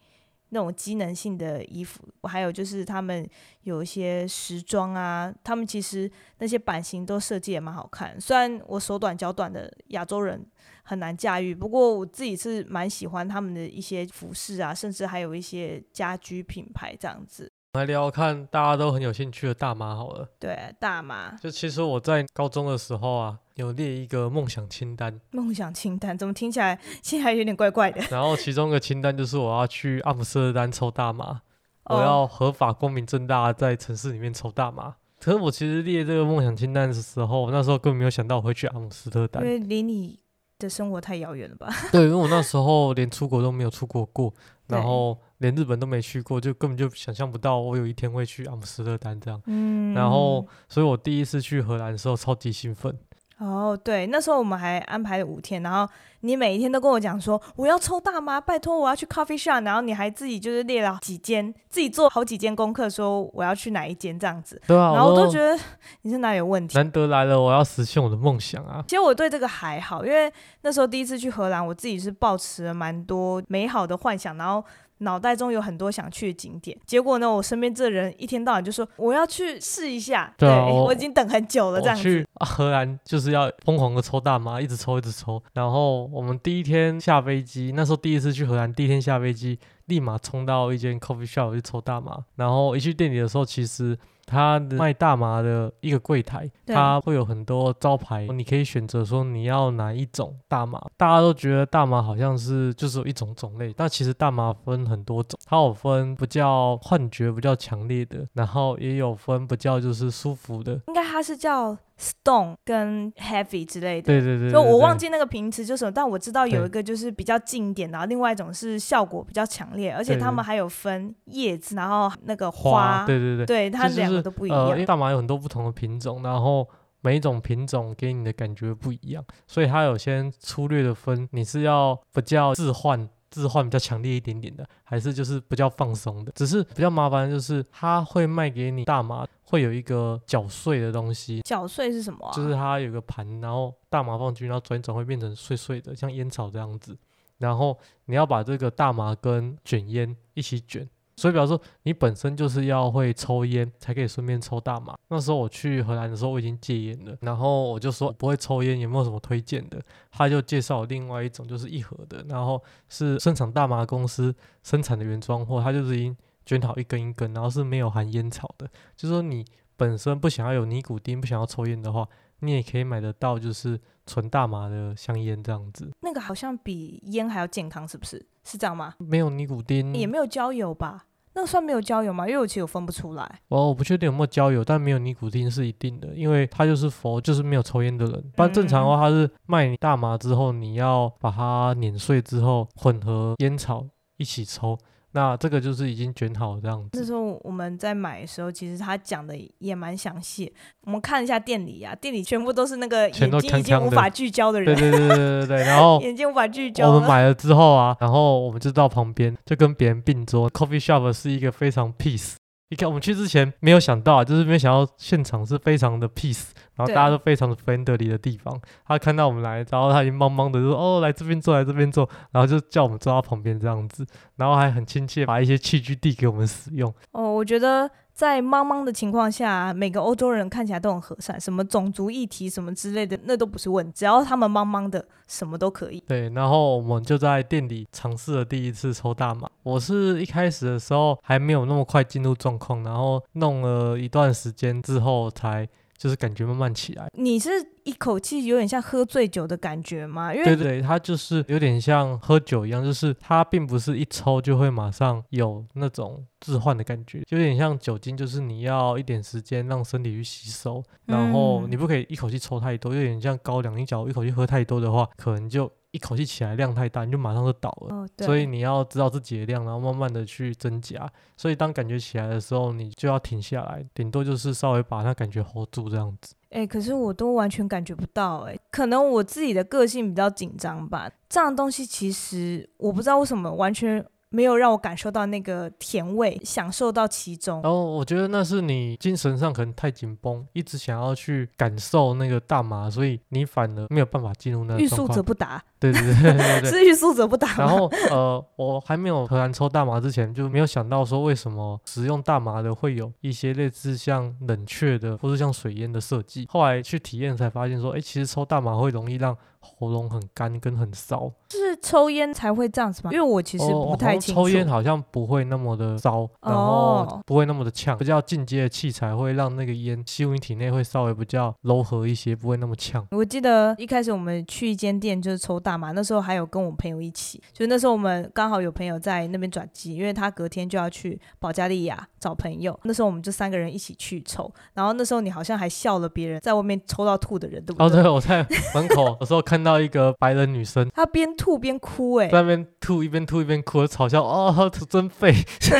那种机能性的衣服，我还有就是他们有一些时装啊，他们其实那些版型都设计也蛮好看。虽然我手短脚短的亚洲人很难驾驭，不过我自己是蛮喜欢他们的一些服饰啊，甚至还有一些家居品牌这样子。来聊聊看大家都很有兴趣的大麻好了。对，大麻就其实我在高中的时候啊，有列一个梦想清单，梦想清单，怎么听起来现在有点怪怪的？然后其中一个清单就是我要去阿姆斯特丹抽大麻，我哦要合法光明正大在城市里面抽大麻。可是我其实列这个梦想清单的时候，那时候根本没有想到我会去阿姆斯特丹因。为离你的生活太遥远了吧？对，因为我那时候连出国都没有出国过，然对后连日本都没去过，就根本就想象不到我有一天会去阿姆斯特丹这样。嗯，然后，所以我第一次去荷兰的时候超级兴奋。哦，对，那时候我们还安排了五天，然后你每一天都跟我讲说我要抽大麻，拜托我要去 coffee shop，然后你还自己就是列了几间，自己做好几间功课，说我要去哪一间这样子，对啊，然后我都觉得得你是哪里有问题。难得来了，我要实现我的梦想啊！其实我对这个还好，因为那时候第一次去荷兰，我自己是抱持了蛮多美好的幻想，然后脑袋中有很多想去的景点。结果呢，我身边这人一天到晚就说我要去试一下，对啊我我已经等很久了这我样子。去啊荷兰就是要疯狂的抽大麻，一直抽一直抽。然后我们第一天下飞机，那时候第一次去荷兰，第一天下飞机，立马冲到一间 coffee shop 去抽大麻。然后一去店里的时候，其实它的卖大麻的一个柜台，对它会有很多招牌，你可以选择说你要哪一种大麻。大家都觉得大麻好像是就是有一种种类，但其实大麻分很多种，它有分比较幻觉比较强烈的，然后也有分比较就是舒服的。应该它是叫 stone 跟 heavy 之类的。对对对就我忘记。那个名词就是什么，但我知道有一个就是比较近一点，然后另外一种是效果比较强烈，而且他们还有分叶子，然后那个花，对对对，对，它两个都不一呃，因为样。大麻有很多不同的品种，然后每一种品种给你的感觉不一样，所以它有先粗略的分，你是要不叫置换。置换比较强烈一点点的，还是就是比较放松的？只是比较麻烦的就是，它会卖给你大麻，会有一个搅碎的东西，搅碎是什么啊？就是它有个盘，然后大麻放进去，然后转一转会变成碎碎的，像烟草这样子。然后你要把这个大麻跟卷烟一起卷，所以比方说你本身就是要会抽烟，才可以顺便抽大麻。那时候我去荷兰的时候，我已经戒烟了，然后我就说不会抽烟，有没有什么推荐的？他就介绍另外一种，就是一盒的，然后是生产大麻公司生产的原装货，它就是已经卷好一根一根，然后是没有含烟草的。就是说你本身不想要有尼古丁，不想要抽烟的话，你也可以买得到，就是纯大麻的香烟这样子，那个好像比烟还要健康，是不是？是这样吗？没有尼古丁，也没有焦油吧？那个算没有焦油吗？因为我其实我分不出来。哦我不确定有没有焦油，但没有尼古丁是一定的，因为他就是佛，就是没有抽烟的人。不然正常的话，他是卖你大麻之后，你要把它碾碎之后混合烟草一起抽，那这个就是已经卷好这样子。那时候我们在买的时候，其实他讲的也蛮详细。我们看一下店里啊，店里全部都是那个眼睛已经无法聚焦的人，对对对对对对，然后 眼睛无法聚焦。我们买了之后啊，然后我们就到旁边，就跟别人并桌。Coffee shop 是一个非常 peace。一看我们去之前没有想到啊，就是没有想到现场是非常的 peace，然后大家都非常的 friendly 的地方。他看到我们来，然后他已经懵懵的就说：“哦，来这边坐，来这边坐。”然后就叫我们坐到旁边这样子，然后还很亲切，把一些器具递给我们使用。哦，我觉得在茫茫的情况下，每个欧洲人看起来都很和善，什么种族议题什么之类的，那都不是问，只要他们茫茫的，什么都可以。对，然后我们就在店里尝试了第一次抽大麻。我是一开始的时候还没有那么快进入状况，然后弄了一段时间之后才就是感觉慢慢起来。你是一口气有点像喝醉酒的感觉吗？因为对对，它就是有点像喝酒一样，就是它并不是一抽就会马上有那种置换的感觉，就有点像酒精，就是你要一点时间让身体去吸收，然后嗯你不可以一口气抽太多，有点像高粱，你假如一口气喝太多的话，可能就一口气起来量太大，你就马上就倒了。哦，对，所以你要知道自己的量，然后慢慢的去增加。所以当感觉起来的时候，你就要停下来，顶多就是稍微把那感觉 hold 住这样子。哎、可是我都完全感觉不到、哎，可能我自己的个性比较紧张吧。这样的东西其实我不知道为什么完全没有让我感受到那个甜味，享受到其中。然后我觉得那是你精神上可能太紧绷，一直想要去感受那个大麻，所以你反而没有办法进入那个欲。速则不达，对对对对对。失去素则不打然。后呃，我还没有荷兰抽大麻之前，就没有想到说为什么使用大麻的会有一些类似像冷却的，或是像水烟的设计。后来去体验才发现说，哎，其实抽大麻会容易让喉咙很干跟很烧。是抽烟才会这样子吗？因为我其实哦不太清楚。抽烟好像不会那么的烧，然后哦不会那么的呛，比较进阶的器材会让那个烟吸入你体内会稍微比较柔和一些，不会那么呛。我记得一开始我们去一间店就是抽大麻，那时候还有跟我朋友一起，就那时候我们刚好有朋友在那边转机，因为他隔天就要去保加利亚找朋友，那时候我们就三个人一起去抽，然后那时候你好像还笑了别人在外面抽到吐的人，对不对哦，对？我在门口有时候看到一个白人女生她边吐边哭、哎，在那边吐，一边吐一边哭，嘲笑哦，吐真废，居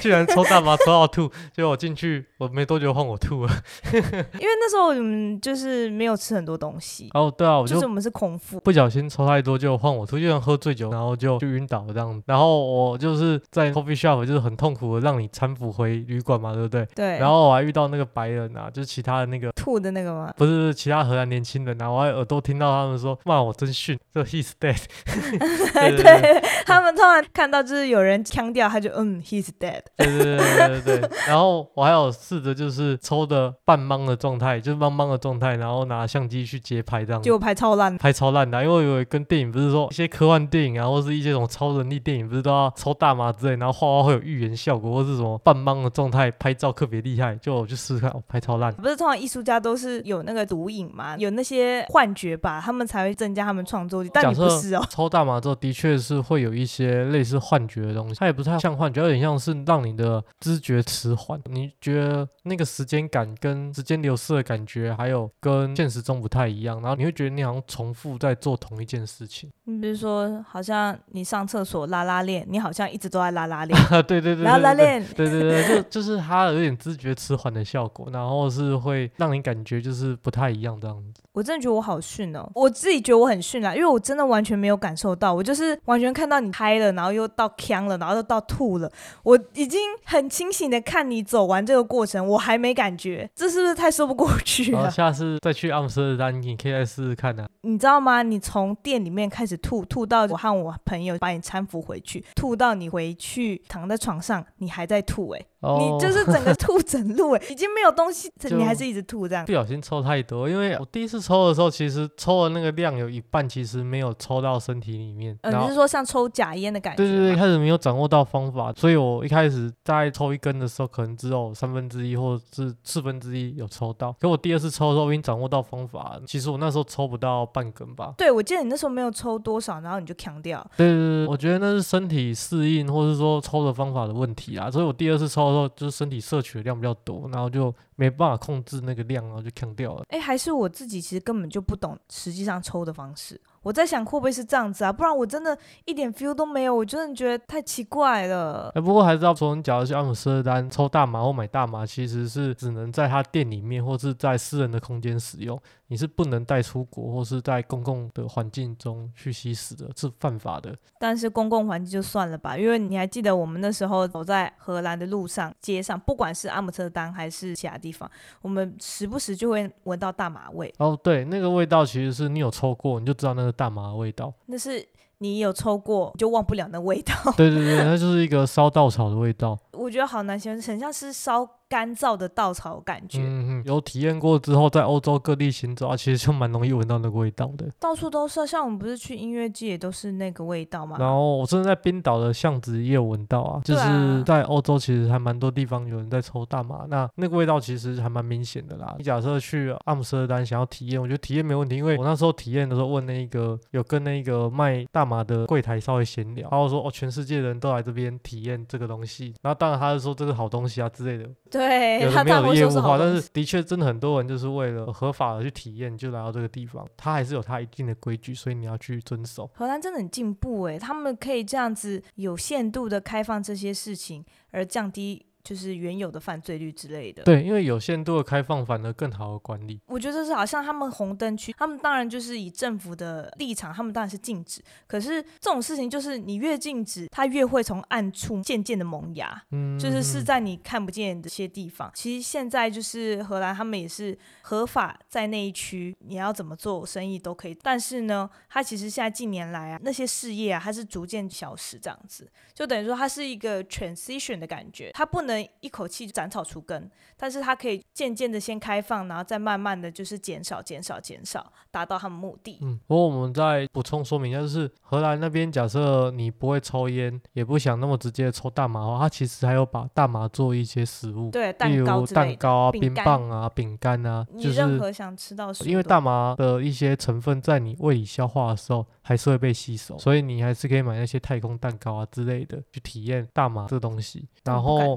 居然抽大麻抽到吐，结果我进去我没多久换我吐了。因为那时候我们就是没有吃很多东西，哦，对啊，我就就是我们是空腹。不小心抽太多，就换我吐，就像喝醉酒，然后就就晕倒这样子。然后我就是在 coffee shop，就是很痛苦的让你搀扶回旅馆嘛，对不对？对，然后我还遇到那个白人啊，就是其他的那个吐的那个吗？不是不是其他荷兰年轻人啊，我还耳朵听到他们说骂我真逊，这 he's dead 对他们突然看到就是有人腔调，他就嗯，he's dead。对对对对对对。然后我还有试着就是抽的半懵的状态，就是懵懵的状态，然后拿相机去街拍这样子结。果拍超烂，拍超烂的啊、因为我以为跟电影不是说一些科幻电影啊，或是一些什么超能力电影，不是都要抽大麻之类，然后画画会有预言效果，或是什么半懵的状态拍照特别厉害，就我去试试看，哦，拍超烂。不是通常艺术家都是有那个毒瘾吗，有那些幻觉吧，他们才会增加他们创作力。但你不是哦，抽大麻之后，的确是会有一些类似幻觉的东西，它也不太像幻觉，有点像是让你的知觉迟缓。你觉得那个时间感跟时间流逝的感觉，还有跟现实中不太一样，然后你会觉得你好像重复在做同一件事情。你比如说，好像你上厕所拉拉链，你好像一直都在拉拉链，啊，对对对对拉拉链。对对对，就 就是它有点知觉迟缓的效果，然后是会让你感觉就是不太一样这样子。我真的觉得我好逊哦，我自己觉得我很逊啦，因为我真的完全没有感受到，我就是完全看到你嗨了，然后又到呛了，然后又到吐了，我已经很清醒的看你走完这个过程，我还没感觉，这是不是太说不过去了？下次再去阿姆斯特丹，你可以再试试看啊。你知道吗？你从店里面开始吐，吐到我和我朋友把你搀扶回去，吐到你回去躺在床上，你还在吐、欸，哦，你就是整个吐整路、哎，已经没有东西，就你还是一直吐这样不。小心抽太多，因为我第一次抽的时候，其实抽的那个量有一半其实没有抽到身体里面，呃，你是说像抽假烟的感觉吗？对对对，开始没有掌握到方法，所以我一开始在抽一根的时候，可能只有三分之一或者是四分之一有抽到，可我第二次抽的时候，我已经掌握到方法，其实我那时候抽不到半根吧。对，我记得你那时候没有抽多少，然后你就强调。对对对，我觉得那是身体适应，或是说抽的方法的问题啊。所以我第二次抽的时候，就是身体摄取的量比较多，然后就没办法控制那个量，然后就呛掉了。哎，还是我自己其实根本就不懂实际上抽的方式。我在想会不会是这样子啊？不然我真的一点 feel 都没有，我真的觉得太奇怪了。哎，不过还是要说，你假如去阿姆斯特丹抽大麻或买大麻，其实是只能在他店里面或是在私人的空间使用，你是不能带出国或是在公共的环境中去吸食的，是犯法的。但是公共环境就算了吧，因为你还记得我们那时候走在荷兰的路上、街上，不管是阿姆斯特丹还是其他地方，我们时不时就会闻到大麻味。哦，对，那个味道其实是你有抽过，你就知道那个大麻的味道。那是你有抽过，你就忘不了那味道。对对对，那就是一个烧稻草的味道。我觉得好难形容，很像是烧干燥的稻草感觉，嗯嗯，有体验过之后，在欧洲各地行走啊，其实就蛮容易闻到那个味道的。到处都是啊。像我们不是去音乐季也都是那个味道嘛？然后我甚至在冰岛的巷子也有闻到啊，就是在欧洲其实还蛮多地方有人在抽大麻，那那个味道其实还蛮明显的啦。你假设去阿姆斯特丹想要体验，我觉得体验没问题，因为我那时候体验的时候问那个有跟那个卖大麻的柜台稍微闲聊，然后说哦全世界人都来这边体验这个东西，然后当然他是说这是好东西啊之类的，对，没有的业务化，但是。的确真的很多人就是为了合法的去体验就来到这个地方，他还是有他一定的规矩，所以你要去遵守。荷兰真的很进步诶，他们可以这样子有限度的开放这些事情，而降低就是原有的犯罪率之类的。对，因为有限度的开放反而更好的管理。我觉得是好像他们红灯区，他们当然就是以政府的立场，他们当然是禁止。可是这种事情就是你越禁止，它越会从暗处渐渐的萌芽，嗯，就是是在你看不见的些地方。其实现在就是荷兰，他们也是合法在那一区，你要怎么做生意都可以。但是呢，它其实现在近年来啊，那些事业啊，它是逐渐消失，这样子，就等于说它是一个 transition 的感觉，它不能一口气斩草除根，但是它可以渐渐的先开放，然后再慢慢的就是减少、减少、减少，达到他们目的。嗯，不过我们再补充说明一下，就是荷兰那边，假设你不会抽烟，也不想那么直接抽大麻的话，它其实还有把大麻做一些食物，对，蛋糕蛋糕啊、冰棒啊、饼干啊，你就是任何想吃到因为大麻的一些成分在你胃里消化的时候还是会被吸收，所以你还是可以买那些太空蛋糕啊之类的去体验大麻这东西。然后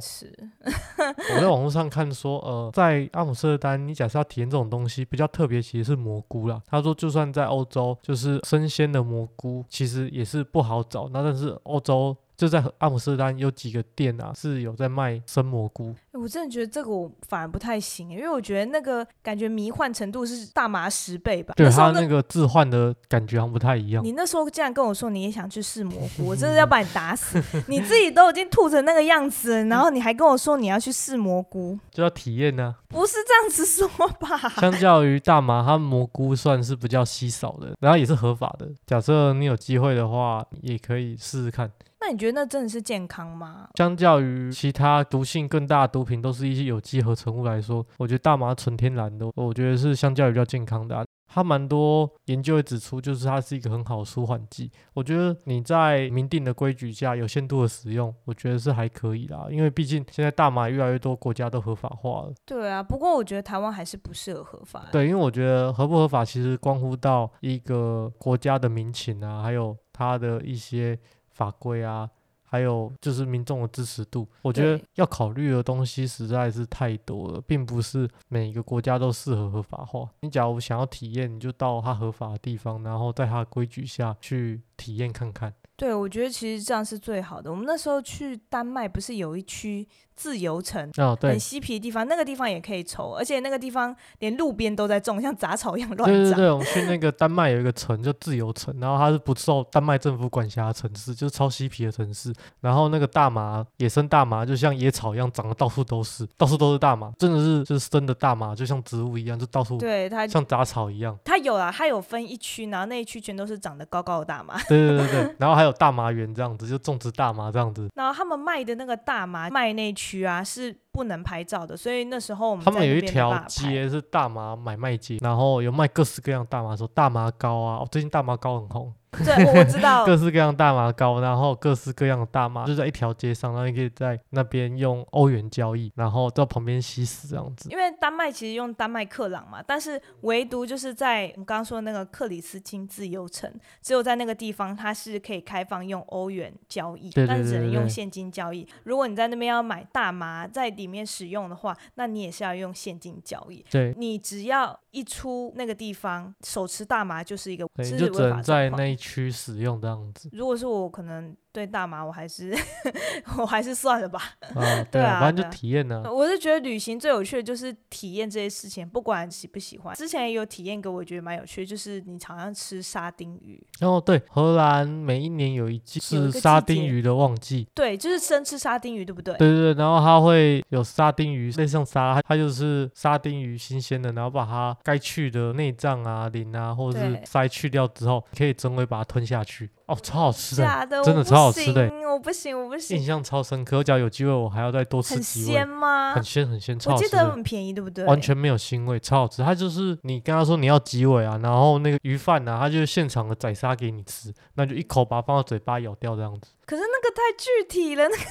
我在网络上看说，呃，在阿姆斯特丹，你假设要体验这种东西，比较特别其实是蘑菇啦。他说，就算在欧洲，就是生鲜的蘑菇，其实也是不好找。那但是欧洲就在阿姆斯特丹有几个店啊，是有在卖生蘑菇。我真的觉得这个我反而不太行，因为我觉得那个感觉迷幻程度是大麻十倍吧。对它那个置换的感觉好像不太一样。你那时候竟然跟我说你也想去试蘑菇，我真的要把你打死！你自己都已经吐成那个样子了，然后你还跟我说你要去试蘑菇，就要体验呢、不是这样子说吧？相较于大麻，它蘑菇算是比较稀少的，然后也是合法的。假设你有机会的话，也可以试试看。那你觉得那真的是健康吗？相较于其他毒性更大的毒品，都是一些有机合成物来说，我觉得大麻纯天然的，我觉得是相较于比较健康的、啊。它蛮多研究会指出，就是它是一个很好的舒缓剂。我觉得你在明定的规矩下，有限度的使用，我觉得是还可以啦。因为毕竟现在大麻越来越多国家都合法化了。对啊，不过我觉得台湾还是不适合合法。对，因为我觉得合不合法其实关乎到一个国家的民情啊，还有它的一些法规啊，还有就是民众的支持度。我觉得要考虑的东西实在是太多了，并不是每一个国家都适合合法化。你假如想要体验，你就到它合法的地方，然后在它的规矩下去体验看看。对，我觉得其实这样是最好的。我们那时候去丹麦，不是有一区自由城，哦，对很，嬉皮的地方，那个地方也可以抽，而且那个地方连路边都在种，像杂草一样乱长。对对对，我们去那个丹麦有一个城叫自由城，然后它是不受丹麦政府管辖的城市，就是超嬉皮的城市。然后那个大麻，野生大麻就像野草一样长得到处都是，到处都是大麻，真的是就是生的大麻，就像植物一样，就到处对它，像杂草一样。它有啊，它有分一区，然后那一区全都是长得高高的大麻。对对对对，然后还有大麻园这样子，就种植大麻这样子。然后他们卖的那个大麻卖那一区啊是不能拍照的，所以那时候我们他们有一条街是大麻买卖街，然后有卖各式各样大麻，说大麻膏啊，哦，最近大麻膏很红，对，我我知道，各式各样大麻膏，然后各式各样的大麻就在一条街上，然后你可以在那边用欧元交易，然后到旁边吸食这样子。因为丹麦其实用丹麦克朗嘛，但是唯独就是在我们刚刚说的那个克里斯汀自由城，只有在那个地方它是可以开放用欧元交易，对对但是只能用现金交易。如果你在那边要买大麻在里面使用的话，那你也是要用现金交易。对，你只要一出那个地方，手持大麻就是一个就只违法状能在那一区使用这样子。如果是我，可能对大麻我还是 我还是算了吧。啊，对啊，啊反正就体验呢、我是觉得旅行最有趣的就是体验这些事情，不管喜不喜欢。之前也有体验过，我觉得蛮有趣的，就是你常常吃沙丁鱼，然后对，荷兰每一年有一季是沙丁鱼的旺季，对，就是生吃沙丁鱼，对不对？对对对，然后它会有沙丁鱼，类似像沙，它它就是沙丁鱼新鲜的，然后把它该去的内脏啊、鳞啊，或者是对鳃去掉之后，可以整尾把它吞下去，哦，超好吃的，假的，真的超好吃的行我不行，我不行印，象超深刻。我只要有机会，我还要再多吃很几很鲜，吗很？鲜很鲜，超好吃的。得很便宜，对不对？完全没有腥味，超好吃。它就是你跟他说你要几尾啊，然后那个鱼饭啊，他就是现场的宰杀给你吃，那就一口把它放到嘴巴咬掉这样子，可是那个太具体了，那个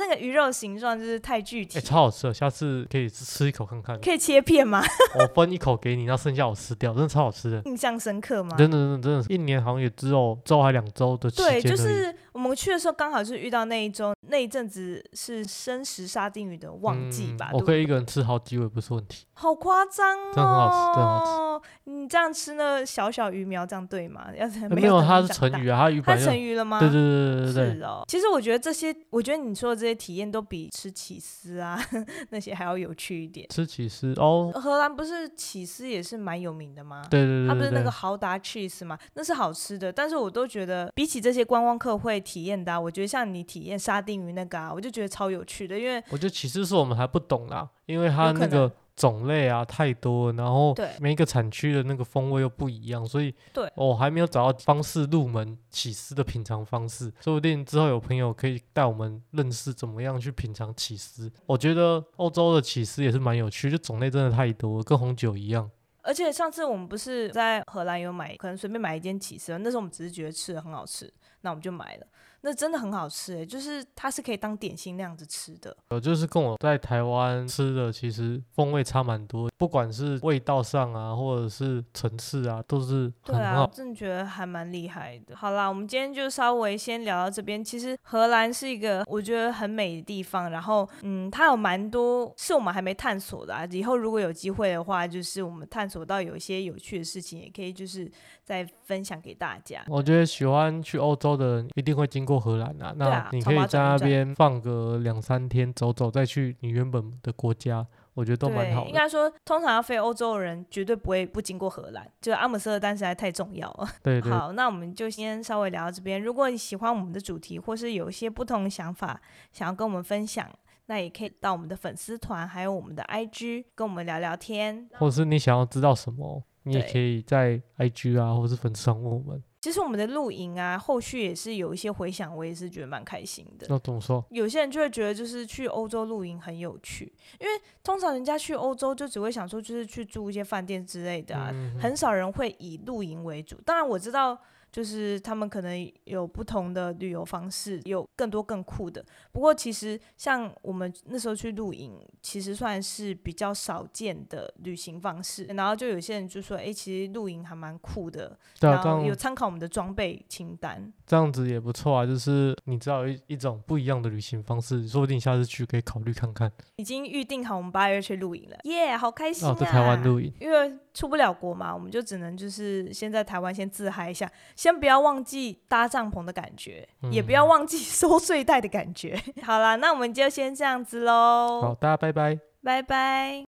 那个鱼肉形状就是太具体哎、，超好吃的。下次可以吃一口看看。可以切片吗？我分一口给你，然后剩下我吃掉，真的超好吃的。印象深刻吗？真的，真的，真的一年好像也只有周还两周的时间而对，已。就是我们去的时候刚好是遇到那一周，那一阵子是生食沙丁鱼的旺季吧？嗯我可以一个人吃好几尾不是问题。好夸张哦！真的很好吃真的很好吃。你这样吃那小小鱼苗，这样对吗？要是没有，它是成成鱼啊，它鱼它成鱼了吗？对对对对对对，是哦，其实我觉得这些，我觉得你说的这些体验都比吃起司啊 那些还要有趣一点。吃起司哦，荷兰不是起司也是蛮有名的吗？对对对它不是那个豪达 cheese 吗？那是好吃的，但是我都觉得比起这些观光客会体验的、啊，我觉得像你体验沙丁鱼那个啊，我就觉得超有趣的，因为我觉得起司是我们还不懂啦，因为它那个种类啊太多，然后对每一个产区的那个风味又不一样，所以对我还没有找到方式入门起司的品尝方式，说不定之后有朋友可以带我们认识怎么样去品尝起司。我觉得欧洲的起司也是蛮有趣，就种类真的太多了，跟红酒一样。而且上次我们不是在荷兰有买，可能随便买一间起司，那时候我们只是觉得吃的很好吃，那我们就买了。那真的很好吃诶、就是它是可以当点心那样子吃的。有就是跟我在台湾吃的其实风味差蛮多，不管是味道上啊，或者是层次啊，都是对啊，很好我。真的觉得还蛮厉害的。好啦，我们今天就稍微先聊到这边。其实荷兰是一个我觉得很美的地方，然后嗯，它有蛮多是我们还没探索的、啊。以后如果有机会的话，就是我们探索到有一些有趣的事情，也可以就是再分享给大家。我觉得喜欢去欧洲的人一定会经过荷兰啊，那你可以在那边放个两三天走走，再去你原本的国家，我觉得都蛮，好的。应该说，通常要飞欧洲的人绝对不会不经过荷兰，就是阿姆斯特丹实在太重要了。对对，好，那我们就先稍微聊到这边。如果你喜欢我们的主题，或是有一些不同的想法想要跟我们分享，那也可以到我们的粉丝团，还有我们的 IG 跟我们聊聊天。或者是你想要知道什么，你也可以在 IG 啊，或是粉丝团问我们。其实我们的露营啊，后续也是有一些回响，我也是觉得蛮开心的。那怎么说？有些人就会觉得，就是去欧洲露营很有趣，因为通常人家去欧洲就只会想说，就是去住一些饭店之类的啊，嗯很少人会以露营为主。当然我知道，就是他们可能有不同的旅游方式，有更多更酷的。不过其实像我们那时候去露营，其实算是比较少见的旅行方式。然后就有些人就说，哎、其实露营还蛮酷的，对啊，然后有参考我们的装备清单。这样子也不错啊，就是你知道有一一种不一样的旅行方式，说不定下次去可以考虑看看。已经预定好我们八月去露营了，耶、好开心啊！哦，在台湾露营，因为出不了国嘛，我们就只能就是先在台湾先自嗨一下，先不要忘记搭帐篷的感觉，也不要嗯忘记 收睡袋的感觉。好啦，那我们就先这样子喽，好，大家拜拜。拜拜。